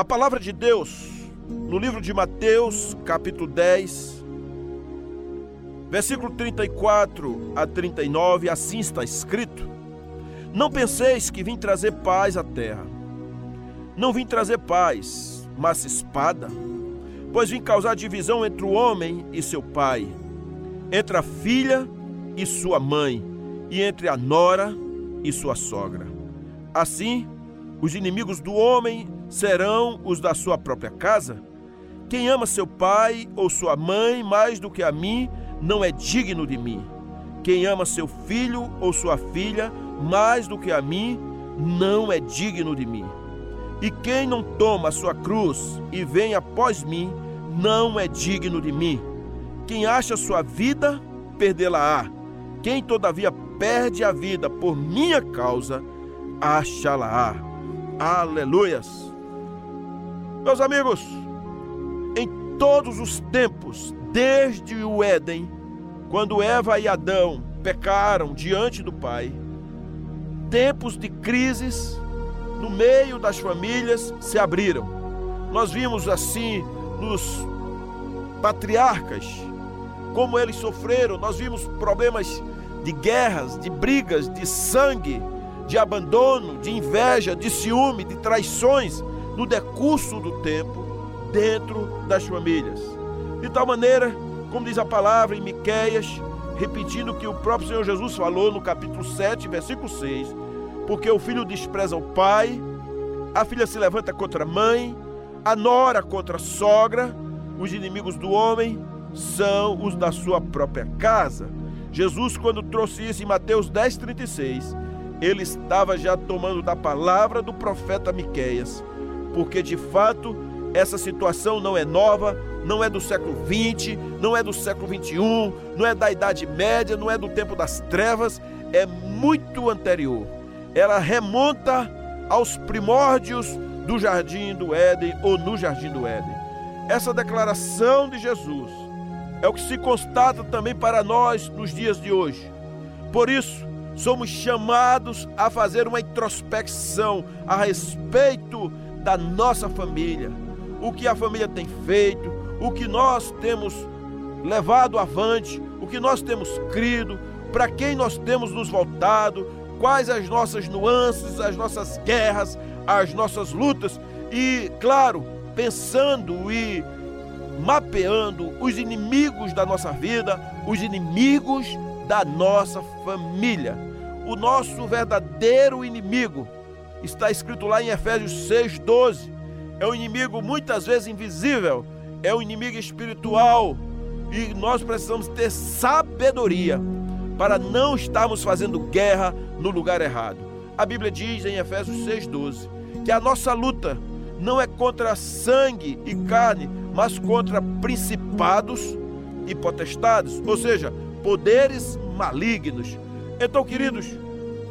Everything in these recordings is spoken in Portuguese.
A palavra de Deus, no livro de Mateus, capítulo 10, versículo 34 a 39, assim está escrito: Não penseis que vim trazer paz à terra. Não vim trazer paz, mas espada, pois vim causar divisão entre o homem e seu pai, entre a filha e sua mãe, e entre a nora e sua sogra. Assim, os inimigos do homem serão os da sua própria casa? Quem ama seu pai ou sua mãe mais do que a mim, não é digno de mim. Quem ama seu filho ou sua filha mais do que a mim, não é digno de mim. E quem não toma a sua cruz e vem após mim, não é digno de mim. Quem acha sua vida, perdê-la-á. Quem todavia perde a vida por minha causa, achá-la-á. Aleluias. Meus amigos, em todos os tempos, desde o Éden, quando Eva e Adão pecaram diante do Pai, tempos de crises no meio das famílias se abriram. Nós vimos assim nos patriarcas como eles sofreram, nós vimos problemas de guerras, de brigas, de sangue, de abandono, de inveja, de ciúme, de traições no decurso do tempo dentro das famílias. De tal maneira, como diz a palavra em Miqueias, repetindo que o próprio Senhor Jesus falou no capítulo 7, versículo 6, porque o filho despreza o pai, a filha se levanta contra a mãe, a nora contra a sogra, os inimigos do homem são os da sua própria casa. Jesus, quando trouxe isso em Mateus 10, 36, ele estava já tomando da palavra do profeta Miqueias porque de fato essa situação não é nova, não é do século 20, não é do século 21, não é da Idade Média, não é do tempo das trevas, é muito anterior. Ela remonta aos primórdios do jardim do Éden ou no jardim do Éden. Essa declaração de Jesus é o que se constata também para nós nos dias de hoje. Por isso, somos chamados a fazer uma introspecção a respeito da nossa família, o que a família tem feito, o que nós temos levado avante, o que nós temos crido, para quem nós temos nos voltado, quais as nossas nuances, as nossas guerras, as nossas lutas e, claro, pensando e mapeando os inimigos da nossa vida, os inimigos da nossa família. O nosso verdadeiro inimigo está escrito lá em Efésios 6,12. É um inimigo muitas vezes invisível, é um inimigo espiritual. E nós precisamos ter sabedoria para não estarmos fazendo guerra no lugar errado. A Bíblia diz em Efésios 6,12 que a nossa luta não é contra sangue e carne, mas contra principados e potestades, ou seja, poderes malignos. Então, queridos,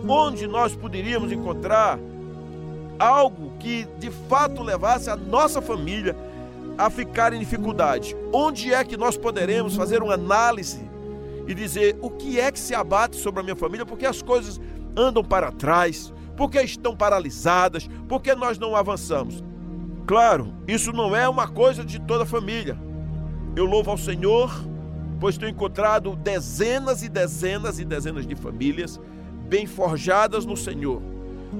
onde nós poderíamos encontrar algo que de fato levasse a nossa família a ficar em dificuldade. Onde é que nós poderemos fazer uma análise e dizer o que é que se abate sobre a minha família, porque as coisas andam para trás, porque estão paralisadas, porque nós não avançamos? Claro, isso não é uma coisa de toda a família. Eu louvo ao Senhor, pois tenho encontrado dezenas e dezenas e dezenas de famílias bem forjadas no Senhor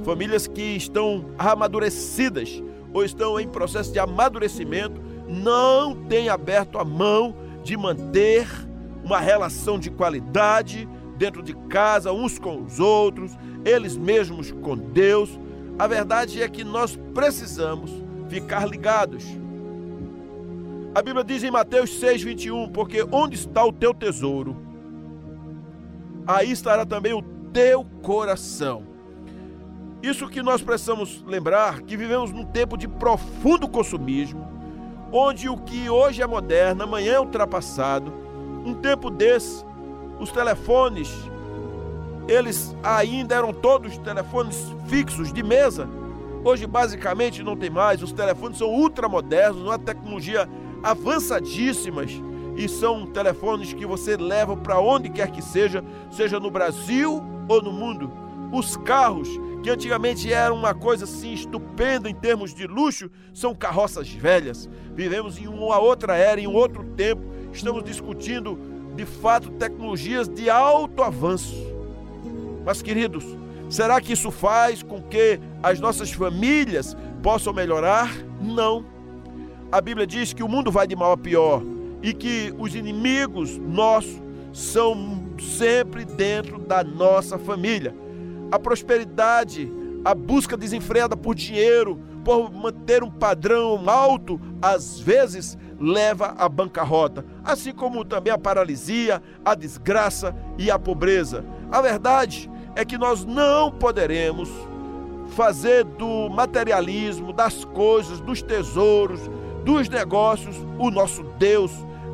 famílias que estão amadurecidas ou estão em processo de amadurecimento, não têm aberto a mão de manter uma relação de qualidade dentro de casa, uns com os outros, eles mesmos com Deus. A verdade é que nós precisamos ficar ligados. A Bíblia diz em Mateus 6:21, porque onde está o teu tesouro, aí estará também o teu coração. Isso que nós precisamos lembrar que vivemos num tempo de profundo consumismo, onde o que hoje é moderno, amanhã é ultrapassado. Um tempo desse, os telefones, eles ainda eram todos telefones fixos de mesa. Hoje basicamente não tem mais, os telefones são ultramodernos, uma tecnologia avançadíssimas e são telefones que você leva para onde quer que seja, seja no Brasil ou no mundo. Os carros que antigamente era uma coisa assim estupenda em termos de luxo, são carroças velhas. Vivemos em uma outra era, em um outro tempo. Estamos discutindo, de fato, tecnologias de alto avanço. Mas, queridos, será que isso faz com que as nossas famílias possam melhorar? Não. A Bíblia diz que o mundo vai de mal a pior e que os inimigos nossos são sempre dentro da nossa família. A prosperidade, a busca desenfreada por dinheiro, por manter um padrão alto, às vezes leva à bancarrota, assim como também a paralisia, a desgraça e a pobreza. A verdade é que nós não poderemos fazer do materialismo, das coisas, dos tesouros, dos negócios o nosso Deus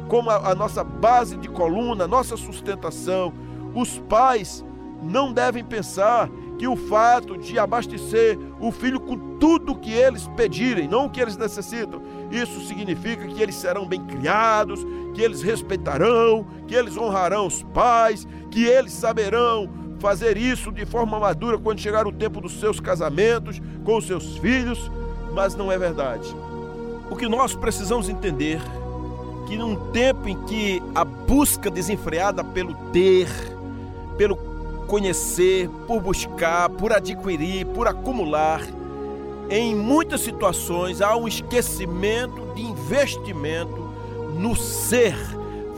como a, a nossa base de coluna, nossa sustentação. Os pais não devem pensar que o fato de abastecer o filho com tudo que eles pedirem, não o que eles necessitam, isso significa que eles serão bem criados, que eles respeitarão, que eles honrarão os pais, que eles saberão fazer isso de forma madura quando chegar o tempo dos seus casamentos com os seus filhos, mas não é verdade. O que nós precisamos entender que num tempo em que a busca desenfreada pelo ter, pelo conhecer, por buscar, por adquirir, por acumular, em muitas situações há um esquecimento de investimento no ser,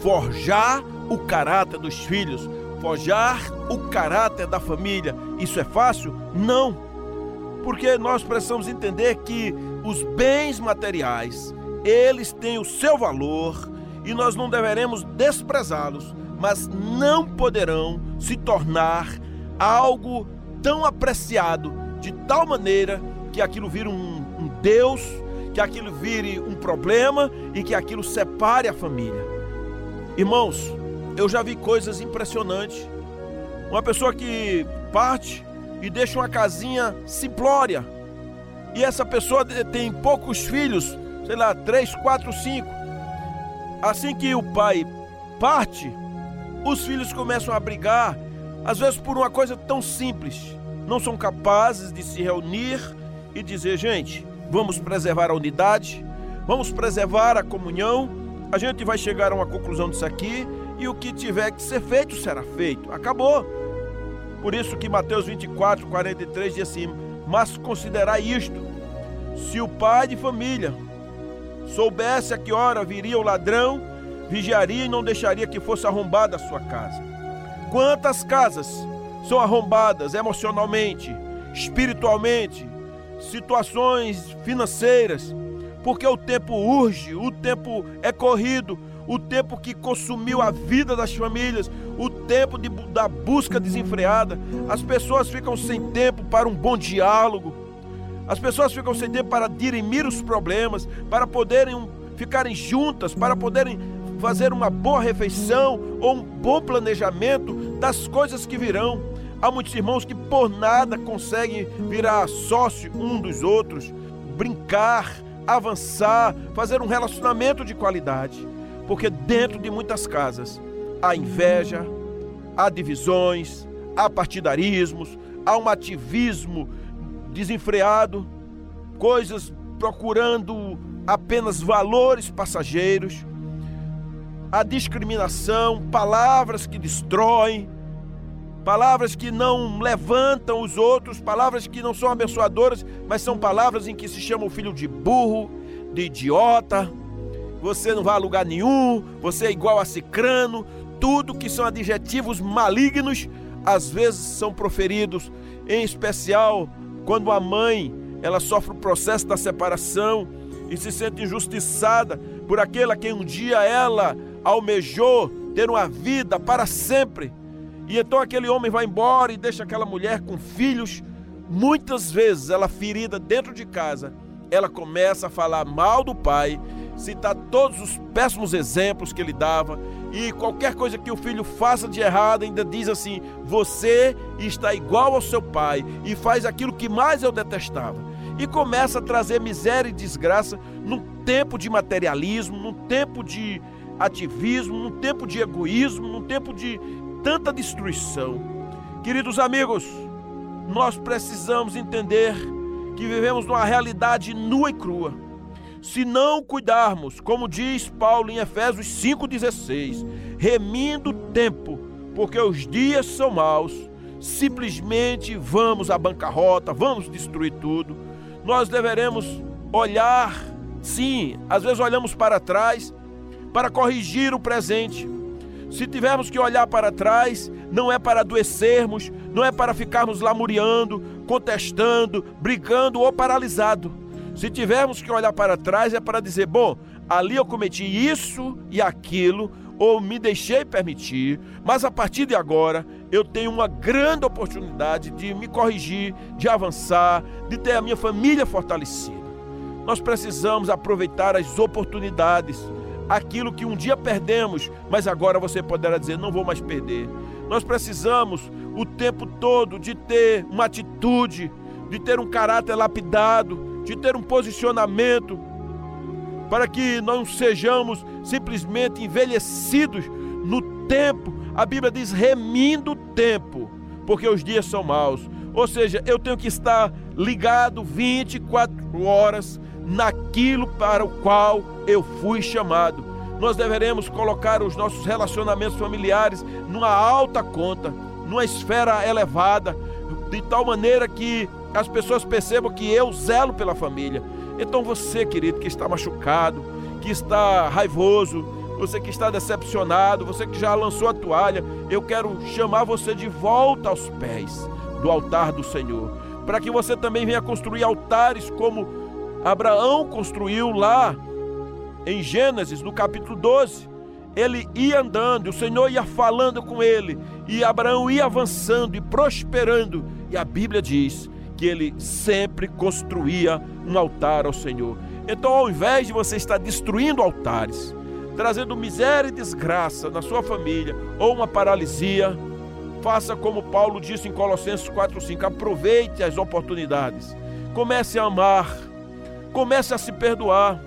forjar o caráter dos filhos, forjar o caráter da família. Isso é fácil? Não. Porque nós precisamos entender que os bens materiais, eles têm o seu valor e nós não deveremos desprezá-los, mas não poderão se tornar algo tão apreciado de tal maneira que aquilo vire um, um Deus, que aquilo vire um problema e que aquilo separe a família. Irmãos, eu já vi coisas impressionantes. Uma pessoa que parte e deixa uma casinha simplória. E essa pessoa tem poucos filhos, sei lá, três, quatro, cinco. Assim que o pai parte, os filhos começam a brigar, às vezes por uma coisa tão simples. Não são capazes de se reunir e dizer, gente, vamos preservar a unidade, vamos preservar a comunhão, a gente vai chegar a uma conclusão disso aqui e o que tiver que ser feito será feito. Acabou. Por isso que Mateus 24, 43 diz assim: Mas considerai isto: se o pai de família soubesse a que hora viria o ladrão, vigiaria e não deixaria que fosse arrombada a sua casa. Quantas casas são arrombadas emocionalmente, espiritualmente, situações financeiras, porque o tempo urge, o tempo é corrido, o tempo que consumiu a vida das famílias, o tempo de, da busca desenfreada, as pessoas ficam sem tempo para um bom diálogo, as pessoas ficam sem tempo para dirimir os problemas, para poderem ficarem juntas, para poderem fazer uma boa refeição ou um bom planejamento das coisas que virão. Há muitos irmãos que por nada conseguem virar sócio um dos outros, brincar, avançar, fazer um relacionamento de qualidade. Porque dentro de muitas casas há inveja, há divisões, há partidarismos, há um ativismo desenfreado, coisas procurando apenas valores passageiros, a discriminação, palavras que destroem, palavras que não levantam os outros, palavras que não são abençoadoras, mas são palavras em que se chama o filho de burro, de idiota. Você não vai a lugar nenhum, você é igual a cicrano, tudo que são adjetivos malignos, às vezes são proferidos, em especial quando a mãe, ela sofre o processo da separação e se sente injustiçada por aquele a quem um dia ela almejou ter uma vida para sempre. E então aquele homem vai embora e deixa aquela mulher com filhos. Muitas vezes ela ferida dentro de casa, ela começa a falar mal do pai, citar todos os péssimos exemplos que ele dava e qualquer coisa que o filho faça de errado ainda diz assim: "Você está igual ao seu pai e faz aquilo que mais eu detestava". E começa a trazer miséria e desgraça num tempo de materialismo, num tempo de ativismo, num tempo de egoísmo, num tempo de tanta destruição. Queridos amigos, nós precisamos entender que vivemos numa realidade nua e crua. Se não cuidarmos, como diz Paulo em Efésios 5,16, remindo o tempo, porque os dias são maus, simplesmente vamos à bancarrota, vamos destruir tudo. Nós deveremos olhar, sim, às vezes olhamos para trás para corrigir o presente. Se tivermos que olhar para trás, não é para adoecermos, não é para ficarmos lamuriando, contestando, brigando ou paralisado. Se tivermos que olhar para trás, é para dizer: bom, ali eu cometi isso e aquilo, ou me deixei permitir, mas a partir de agora eu tenho uma grande oportunidade de me corrigir, de avançar, de ter a minha família fortalecida. Nós precisamos aproveitar as oportunidades, aquilo que um dia perdemos, mas agora você poderá dizer: não vou mais perder. Nós precisamos o tempo todo de ter uma atitude, de ter um caráter lapidado, de ter um posicionamento, para que não sejamos simplesmente envelhecidos no tempo. A Bíblia diz remindo o tempo, porque os dias são maus. Ou seja, eu tenho que estar ligado 24 horas naquilo para o qual eu fui chamado. Nós deveremos colocar os nossos relacionamentos familiares numa alta conta, numa esfera elevada, de tal maneira que as pessoas percebam que eu zelo pela família. Então você, querido, que está machucado, que está raivoso, você que está decepcionado, você que já lançou a toalha, eu quero chamar você de volta aos pés do altar do Senhor, para que você também venha construir altares como Abraão construiu lá em Gênesis, no capítulo 12. Ele ia andando, o Senhor ia falando com ele, e Abraão ia avançando e prosperando, e a Bíblia diz que ele sempre construía um altar ao Senhor. Então, ao invés de você estar destruindo altares, trazendo miséria e desgraça na sua família ou uma paralisia, faça como Paulo disse em Colossenses 4:5, aproveite as oportunidades. Comece a amar, comece a se perdoar.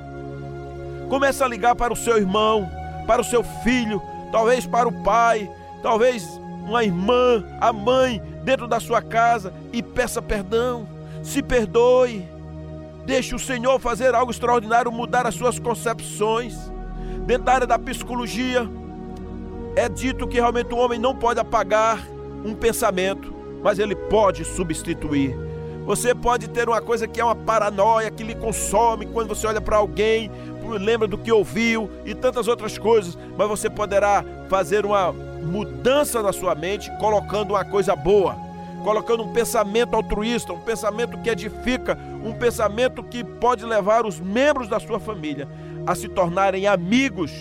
Comece a ligar para o seu irmão, para o seu filho, talvez para o pai, talvez uma irmã, a mãe dentro da sua casa e peça perdão. Se perdoe. Deixe o Senhor fazer algo extraordinário, mudar as suas concepções. Dentro da área da psicologia, é dito que realmente o homem não pode apagar um pensamento, mas ele pode substituir. Você pode ter uma coisa que é uma paranoia que lhe consome quando você olha para alguém, lembra do que ouviu e tantas outras coisas, mas você poderá fazer uma mudança na sua mente colocando uma coisa boa, colocando um pensamento altruísta, um pensamento que edifica, um pensamento que pode levar os membros da sua família a se tornarem amigos,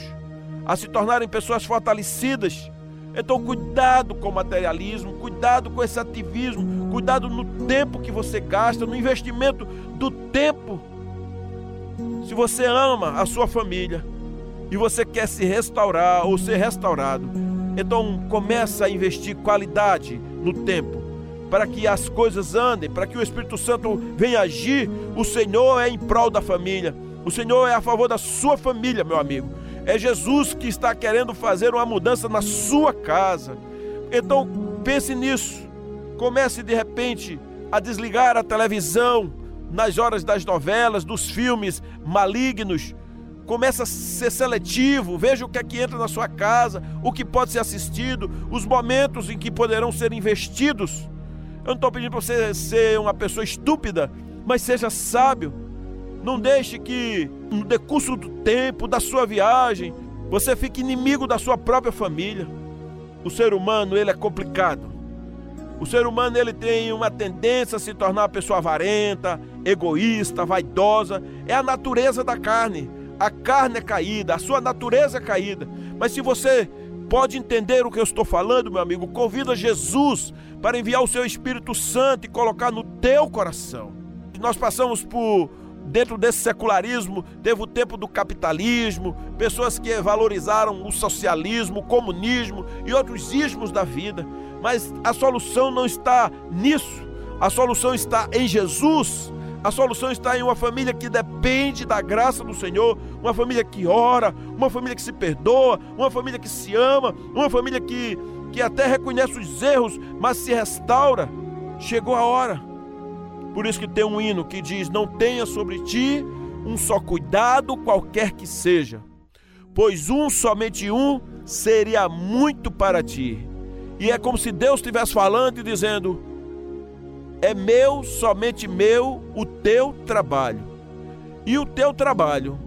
a se tornarem pessoas fortalecidas. Então, cuidado com o materialismo, cuidado com esse ativismo, cuidado no tempo que você gasta, no investimento do tempo se você ama a sua família e você quer se restaurar ou ser restaurado, então começa a investir qualidade no tempo para que as coisas andem, para que o Espírito Santo venha agir. O Senhor é em prol da família. O Senhor é a favor da sua família, meu amigo. É Jesus que está querendo fazer uma mudança na sua casa. Então pense nisso. Comece de repente a desligar a televisão, nas horas das novelas, dos filmes malignos. Começa a ser seletivo, veja o que é que entra na sua casa, o que pode ser assistido, os momentos em que poderão ser investidos. Eu não estou pedindo para você ser uma pessoa estúpida, mas seja sábio. Não deixe que, no decurso do tempo, da sua viagem, você fique inimigo da sua própria família. O ser humano, ele é complicado. O ser humano ele tem uma tendência a se tornar uma pessoa avarenta, egoísta, vaidosa. É a natureza da carne. A carne é caída, a sua natureza é caída. Mas se você pode entender o que eu estou falando, meu amigo, convida Jesus para enviar o seu Espírito Santo e colocar no teu coração. Nós passamos por dentro desse secularismo, teve o tempo do capitalismo, pessoas que valorizaram o socialismo, o comunismo e outros ismos da vida. Mas a solução não está nisso. A solução está em Jesus. A solução está em uma família que depende da graça do Senhor, uma família que ora, uma família que se perdoa, uma família que se ama, uma família que, que até reconhece os erros, mas se restaura. Chegou a hora. Por isso que tem um hino que diz: Não tenha sobre ti um só cuidado, qualquer que seja, pois um, somente um, seria muito para ti. E é como se Deus estivesse falando e dizendo: É meu, somente meu, o teu trabalho. E o teu trabalho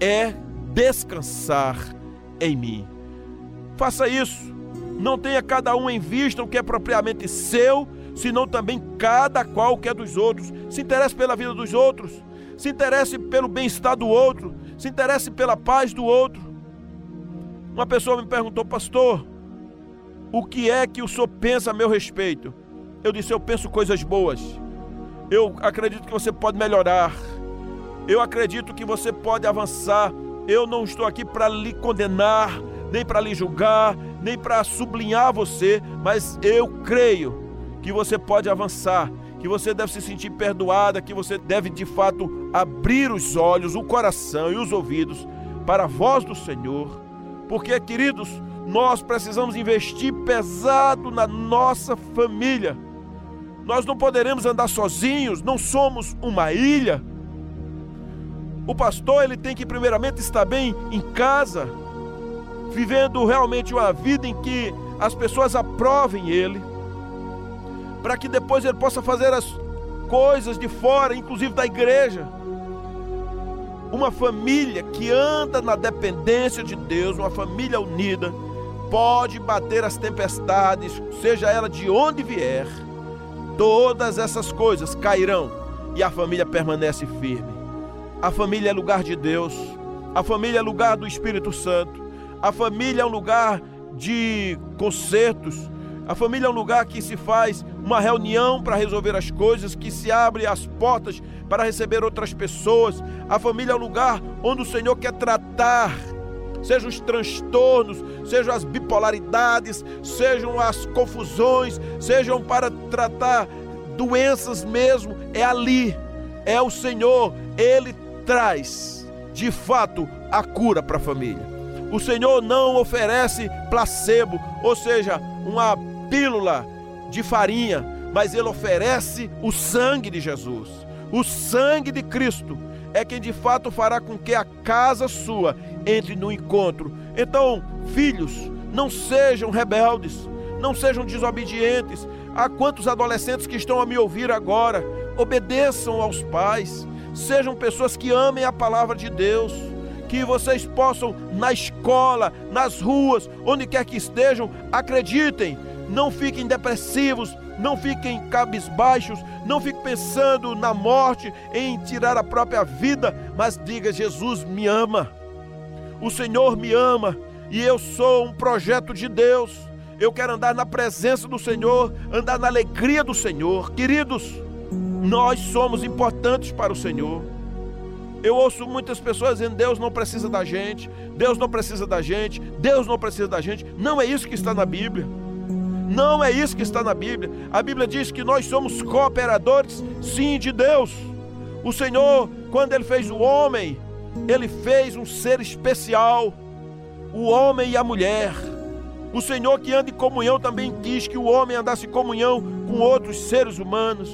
é descansar em mim. Faça isso. Não tenha cada um em vista o que é propriamente seu, senão também cada qual que é dos outros. Se interesse pela vida dos outros, se interesse pelo bem-estar do outro, se interesse pela paz do outro. Uma pessoa me perguntou, pastor, o que é que o senhor pensa a meu respeito? Eu disse, eu penso coisas boas. Eu acredito que você pode melhorar. Eu acredito que você pode avançar. Eu não estou aqui para lhe condenar, nem para lhe julgar, nem para sublinhar você, mas eu creio que você pode avançar, que você deve se sentir perdoada, que você deve de fato abrir os olhos, o coração e os ouvidos para a voz do Senhor, porque, queridos, nós precisamos investir pesado na nossa família. Nós não poderemos andar sozinhos, não somos uma ilha. O pastor ele tem que primeiramente estar bem em casa, vivendo realmente uma vida em que as pessoas aprovem ele, para que depois ele possa fazer as coisas de fora, inclusive da igreja. Uma família que anda na dependência de Deus, uma família unida, pode bater as tempestades, seja ela de onde vier, todas essas coisas cairão e a família permanece firme. A família é lugar de Deus, a família é lugar do Espírito Santo, a família é um lugar de concertos, a família é um lugar que se faz uma reunião para resolver as coisas, que se abre as portas para receber outras pessoas. A família é um lugar onde o Senhor quer tratar, sejam os transtornos, sejam as bipolaridades, sejam as confusões, sejam para tratar doenças mesmo. É ali, é o Senhor, Ele traz de fato a cura para a família. O Senhor não oferece placebo, ou seja, uma pílula de farinha, mas Ele oferece o sangue de Jesus. O sangue de Cristo é quem de fato fará com que a casa sua entre no encontro. Então, filhos, não sejam rebeldes, não sejam desobedientes. Há quantos adolescentes que estão a me ouvir agora? Obedeçam aos pais, Sejam pessoas que amem a palavra de Deus. Que vocês possam, na escola, nas ruas, onde quer que estejam, acreditem. Não fiquem depressivos, não fiquem cabisbaixos, não fiquem pensando na morte, em tirar a própria vida, mas diga: Jesus me ama, o Senhor me ama e eu sou um projeto de Deus. Eu quero andar na presença do Senhor, andar na alegria do Senhor. Queridos, nós somos importantes para o Senhor. Eu ouço muitas pessoas dizendo: Deus não precisa da gente, Deus não precisa da gente, Deus não precisa da gente. Não é isso que está na Bíblia. Não é isso que está na Bíblia. A Bíblia diz que nós somos cooperadores, sim, de Deus. O Senhor, quando Ele fez o homem, Ele fez um ser especial, o homem e a mulher. O Senhor que anda em comunhão também quis que o homem andasse em comunhão com outros seres humanos.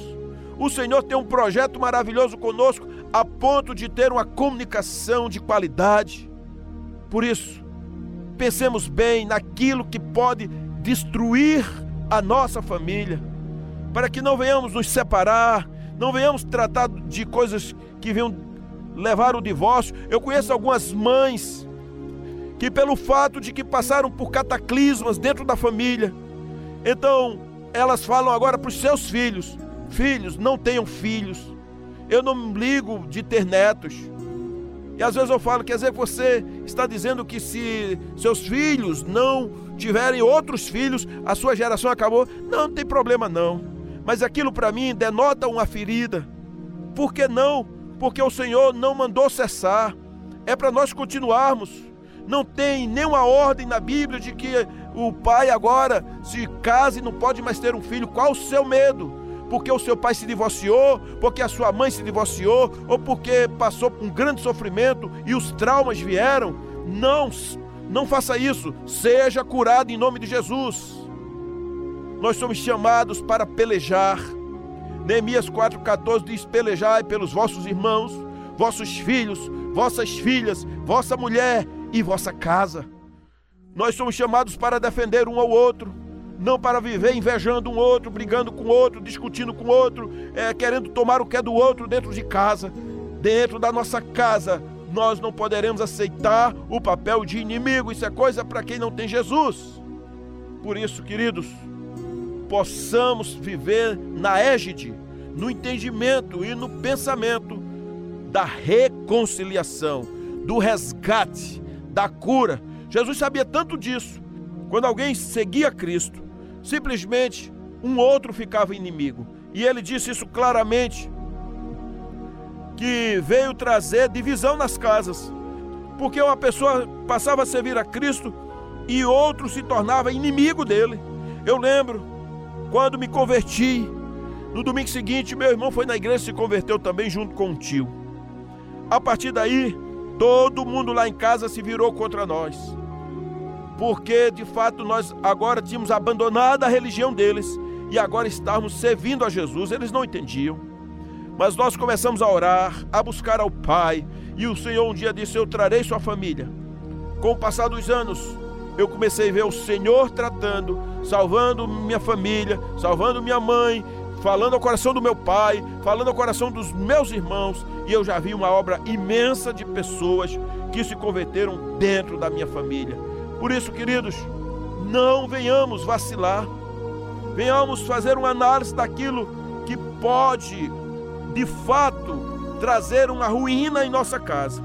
O Senhor tem um projeto maravilhoso conosco, a ponto de ter uma comunicação de qualidade. Por isso, pensemos bem naquilo que pode destruir a nossa família, para que não venhamos nos separar, não venhamos tratar de coisas que venham levar o divórcio. Eu conheço algumas mães que, pelo fato de que passaram por cataclismas dentro da família, então elas falam agora para os seus filhos: Filhos, não tenham filhos. Eu não me ligo de ter netos. E às vezes eu falo, quer dizer, você está dizendo que se seus filhos não tiverem outros filhos, a sua geração acabou. Não, não tem problema não. Mas aquilo para mim denota uma ferida. Por que não? Porque o Senhor não mandou cessar. É para nós continuarmos. Não tem nenhuma ordem na Bíblia de que o pai agora se case e não pode mais ter um filho. Qual o seu medo? porque o seu pai se divorciou, porque a sua mãe se divorciou, ou porque passou por um grande sofrimento e os traumas vieram. Não, não faça isso. Seja curado em nome de Jesus. Nós somos chamados para pelejar. Neemias 4,14 diz: Pelejai pelos vossos irmãos, vossos filhos, vossas filhas, vossa mulher e vossa casa. Nós somos chamados para defender um ao outro, não para viver invejando um outro, brigando com outro, discutindo com outro, é, querendo tomar o que é do outro dentro de casa. Dentro da nossa casa, nós não poderemos aceitar o papel de inimigo, isso é coisa para quem não tem Jesus. Por isso, queridos, possamos viver na égide, no entendimento e no pensamento da reconciliação, do resgate, da cura. Jesus sabia tanto disso. Quando alguém seguia Cristo, simplesmente um outro ficava inimigo. E ele disse isso claramente que veio trazer divisão nas casas. Porque uma pessoa passava a servir a Cristo e outro se tornava inimigo dele. Eu lembro quando me converti, no domingo seguinte, meu irmão foi na igreja e se converteu também junto com um tio. A partir daí, todo mundo lá em casa se virou contra nós. Porque de fato nós agora tínhamos abandonado a religião deles e agora estávamos servindo a Jesus. Eles não entendiam. Mas nós começamos a orar, a buscar ao Pai, e o Senhor um dia disse: Eu trarei sua família. Com o passar dos anos, eu comecei a ver o Senhor tratando, salvando minha família, salvando minha mãe, falando ao coração do meu pai, falando ao coração dos meus irmãos, e eu já vi uma obra imensa de pessoas que se converteram dentro da minha família. Por isso, queridos, não venhamos vacilar, venhamos fazer uma análise daquilo que pode, de fato, trazer uma ruína em nossa casa.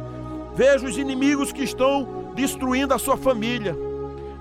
Veja os inimigos que estão destruindo a sua família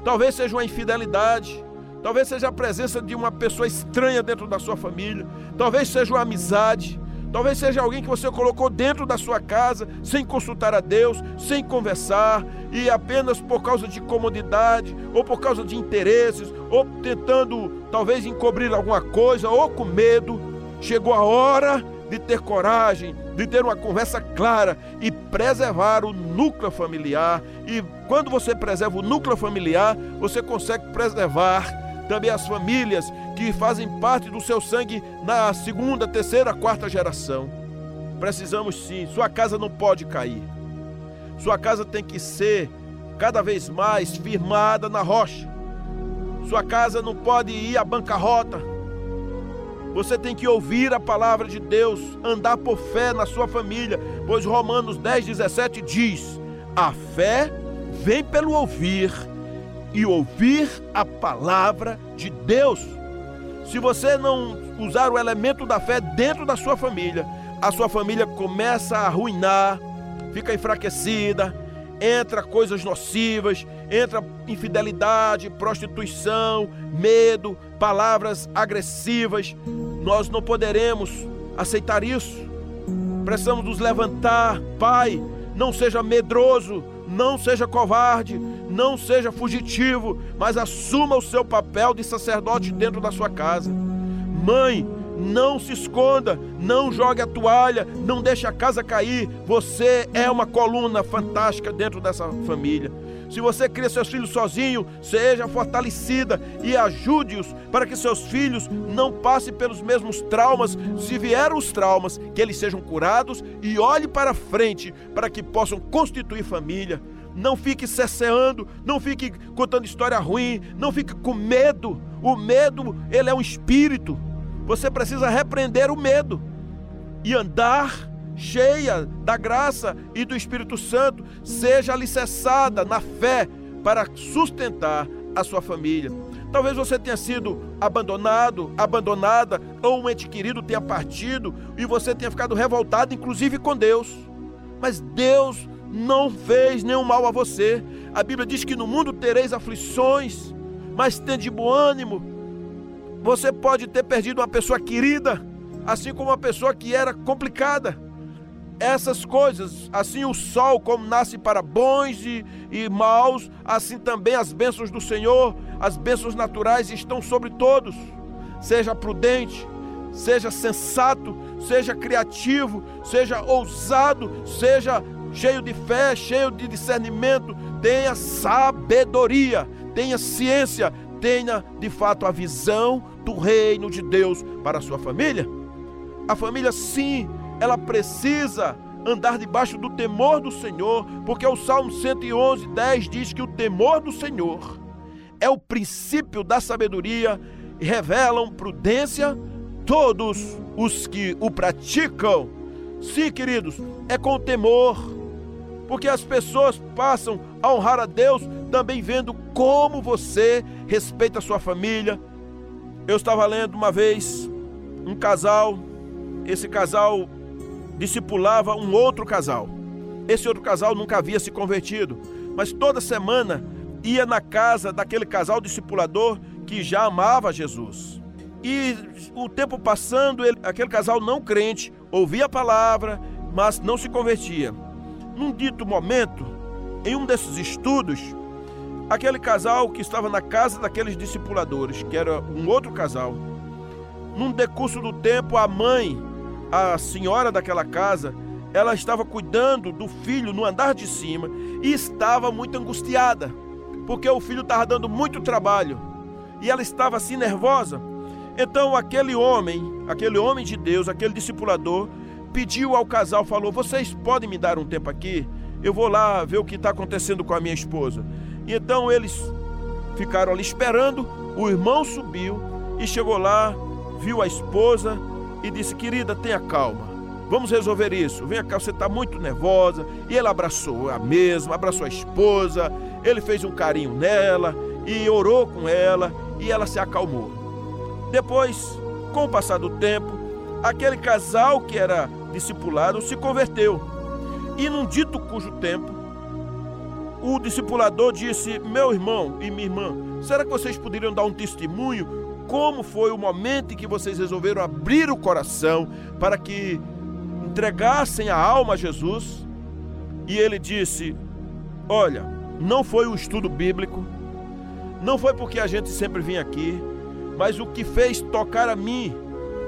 Talvez seja uma infidelidade, talvez seja a presença de uma pessoa estranha dentro da sua família, talvez seja uma amizade, talvez seja alguém que você colocou dentro da sua casa sem consultar a Deus, sem conversar e apenas por causa de comodidade ou por causa de interesses ou tentando talvez encobrir alguma coisa ou com medo. Chegou a hora de ter coragem, de ter uma conversa clara e preservar o núcleo familiar. E quando você preserva o núcleo familiar, você consegue preservar também as famílias que fazem parte do seu sangue na segunda, terceira, quarta geração. Precisamos sim, sua casa não pode cair. Sua casa tem que ser cada vez mais firmada na rocha. Sua casa não pode ir à bancarrota você tem que ouvir a palavra de Deus, andar por fé na sua família, pois Romanos 10, 17 diz: a fé vem pelo ouvir e ouvir a palavra de Deus. Se você não usar o elemento da fé dentro da sua família, a sua família começa a arruinar, fica enfraquecida, entra coisas nocivas, entra infidelidade, prostituição, medo, palavras agressivas. Nós não poderemos aceitar isso. Precisamos nos levantar, Pai, não seja medroso, não seja covarde, não seja fugitivo, mas assuma o seu papel de sacerdote dentro da sua casa. Mãe, não se esconda, não jogue a toalha, não deixe a casa cair. Você é uma coluna fantástica dentro dessa família. Se você cria seus filhos sozinho, seja fortalecida e ajude-os para que seus filhos não passem pelos mesmos traumas. Se vieram os traumas, que eles sejam curados e olhe para frente para que possam constituir família. Não fique cesseando, não fique contando história ruim, não fique com medo. O medo, ele é um espírito. Você precisa repreender o medo e andar cheia da graça e do Espírito Santo, seja alicerçada na fé para sustentar a sua família. Talvez você tenha sido abandonado, abandonada, ou um ente querido tenha partido e você tenha ficado revoltado, inclusive com Deus. Mas Deus não fez nenhum mal a você. A Bíblia diz que no mundo tereis aflições, mas tende bom ânimo, você pode ter perdido uma pessoa querida, assim como uma pessoa que era complicada. Essas coisas, assim o sol como nasce para bons e, e maus, assim também as bênçãos do Senhor, as bênçãos naturais estão sobre todos. Seja prudente, seja sensato, seja criativo, seja ousado, seja cheio de fé, cheio de discernimento, tenha sabedoria, tenha ciência, tenha de fato a visão do reino de Deus para a sua família. A família, sim, ela precisa andar debaixo do temor do Senhor, porque o Salmo 111, 10 diz que o temor do Senhor é o princípio da sabedoria e revelam prudência todos os que o praticam. Sim, queridos, é com temor, porque as pessoas passam a honrar a Deus também vendo como você respeita a sua família. Eu estava lendo uma vez um casal, esse casal discipulava um outro casal. Esse outro casal nunca havia se convertido, mas toda semana ia na casa daquele casal discipulador que já amava Jesus. E o tempo passando, ele, aquele casal não crente ouvia a palavra, mas não se convertia. Num dito momento, em um desses estudos, aquele casal que estava na casa daqueles discipuladores, que era um outro casal, num decurso do tempo, a mãe a senhora daquela casa, ela estava cuidando do filho no andar de cima e estava muito angustiada, porque o filho estava dando muito trabalho e ela estava assim nervosa. Então aquele homem, aquele homem de Deus, aquele discipulador, pediu ao casal, falou: Vocês podem me dar um tempo aqui? Eu vou lá ver o que está acontecendo com a minha esposa. E então eles ficaram ali esperando. O irmão subiu e chegou lá, viu a esposa e disse: Querida, tenha calma. Vamos resolver isso. Vem cá, você está muito nervosa. E ele abraçou a mesma, abraçou a esposa. Ele fez um carinho nela e orou com ela e ela se acalmou. Depois, com o passar do tempo, aquele casal que era discipulado se converteu. E num dito cujo tempo, o discipulador disse: Meu irmão e minha irmã, será que vocês poderiam dar um testemunho como foi o momento em que vocês resolveram abrir o coração para que entregassem a alma a Jesus. E ele disse: Olha, não foi o estudo bíblico, não foi porque a gente sempre vinha aqui, mas o que fez tocar a mim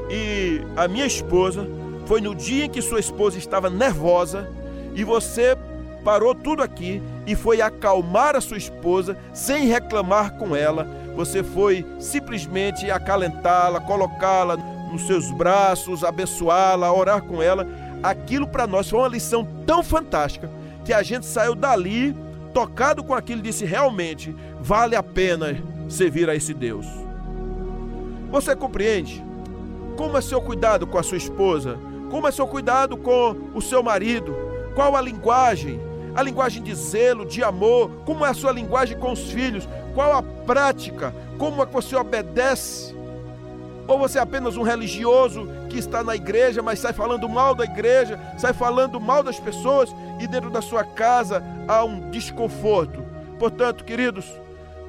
e a minha esposa foi no dia em que sua esposa estava nervosa e você parou tudo aqui e foi acalmar a sua esposa sem reclamar com ela você foi simplesmente acalentá-la, colocá-la nos seus braços, abençoá-la, orar com ela. Aquilo para nós foi uma lição tão fantástica que a gente saiu dali tocado com aquilo e disse: realmente vale a pena servir a esse Deus. Você compreende? Como é seu cuidado com a sua esposa? Como é seu cuidado com o seu marido? Qual a linguagem? A linguagem de zelo, de amor? Como é a sua linguagem com os filhos? Qual a prática? Como é que você obedece? Ou você é apenas um religioso que está na igreja, mas sai falando mal da igreja, sai falando mal das pessoas e dentro da sua casa há um desconforto. Portanto, queridos,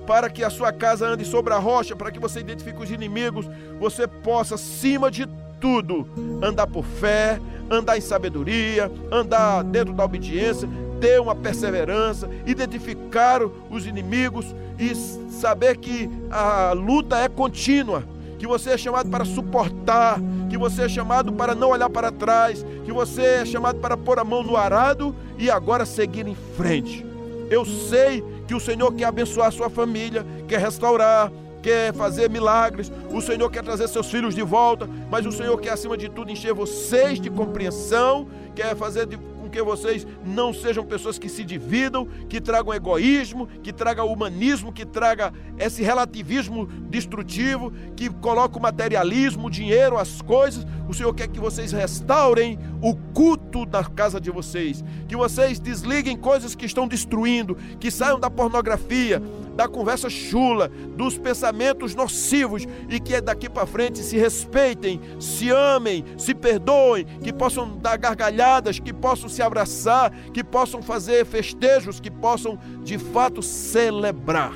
para que a sua casa ande sobre a rocha, para que você identifique os inimigos, você possa, acima de tudo, andar por fé, andar em sabedoria, andar dentro da obediência, ter uma perseverança, identificar os inimigos e saber que a luta é contínua, que você é chamado para suportar, que você é chamado para não olhar para trás, que você é chamado para pôr a mão no arado e agora seguir em frente. Eu sei que o Senhor quer abençoar a sua família, quer restaurar, quer fazer milagres, o Senhor quer trazer seus filhos de volta, mas o Senhor quer, acima de tudo, encher vocês de compreensão, quer fazer de que vocês não sejam pessoas que se dividam, que tragam egoísmo, que tragam humanismo, que traga esse relativismo destrutivo, que coloca o materialismo, o dinheiro, as coisas. O Senhor quer que vocês restaurem o culto da casa de vocês, que vocês desliguem coisas que estão destruindo, que saiam da pornografia, da conversa chula, dos pensamentos nocivos e que daqui para frente se respeitem, se amem, se perdoem, que possam dar gargalhadas, que possam se abraçar, que possam fazer festejos, que possam de fato celebrar.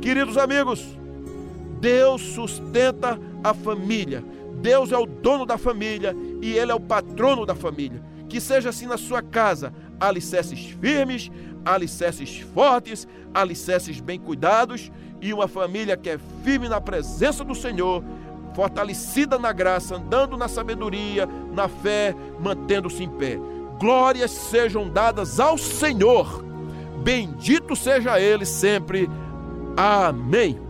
Queridos amigos, Deus sustenta a família. Deus é o dono da família e Ele é o patrono da família. Que seja assim na sua casa, alicerces firmes, alicerces fortes, alicerces bem cuidados e uma família que é firme na presença do Senhor, fortalecida na graça, andando na sabedoria, na fé, mantendo-se em pé. Glórias sejam dadas ao Senhor. Bendito seja Ele sempre. Amém.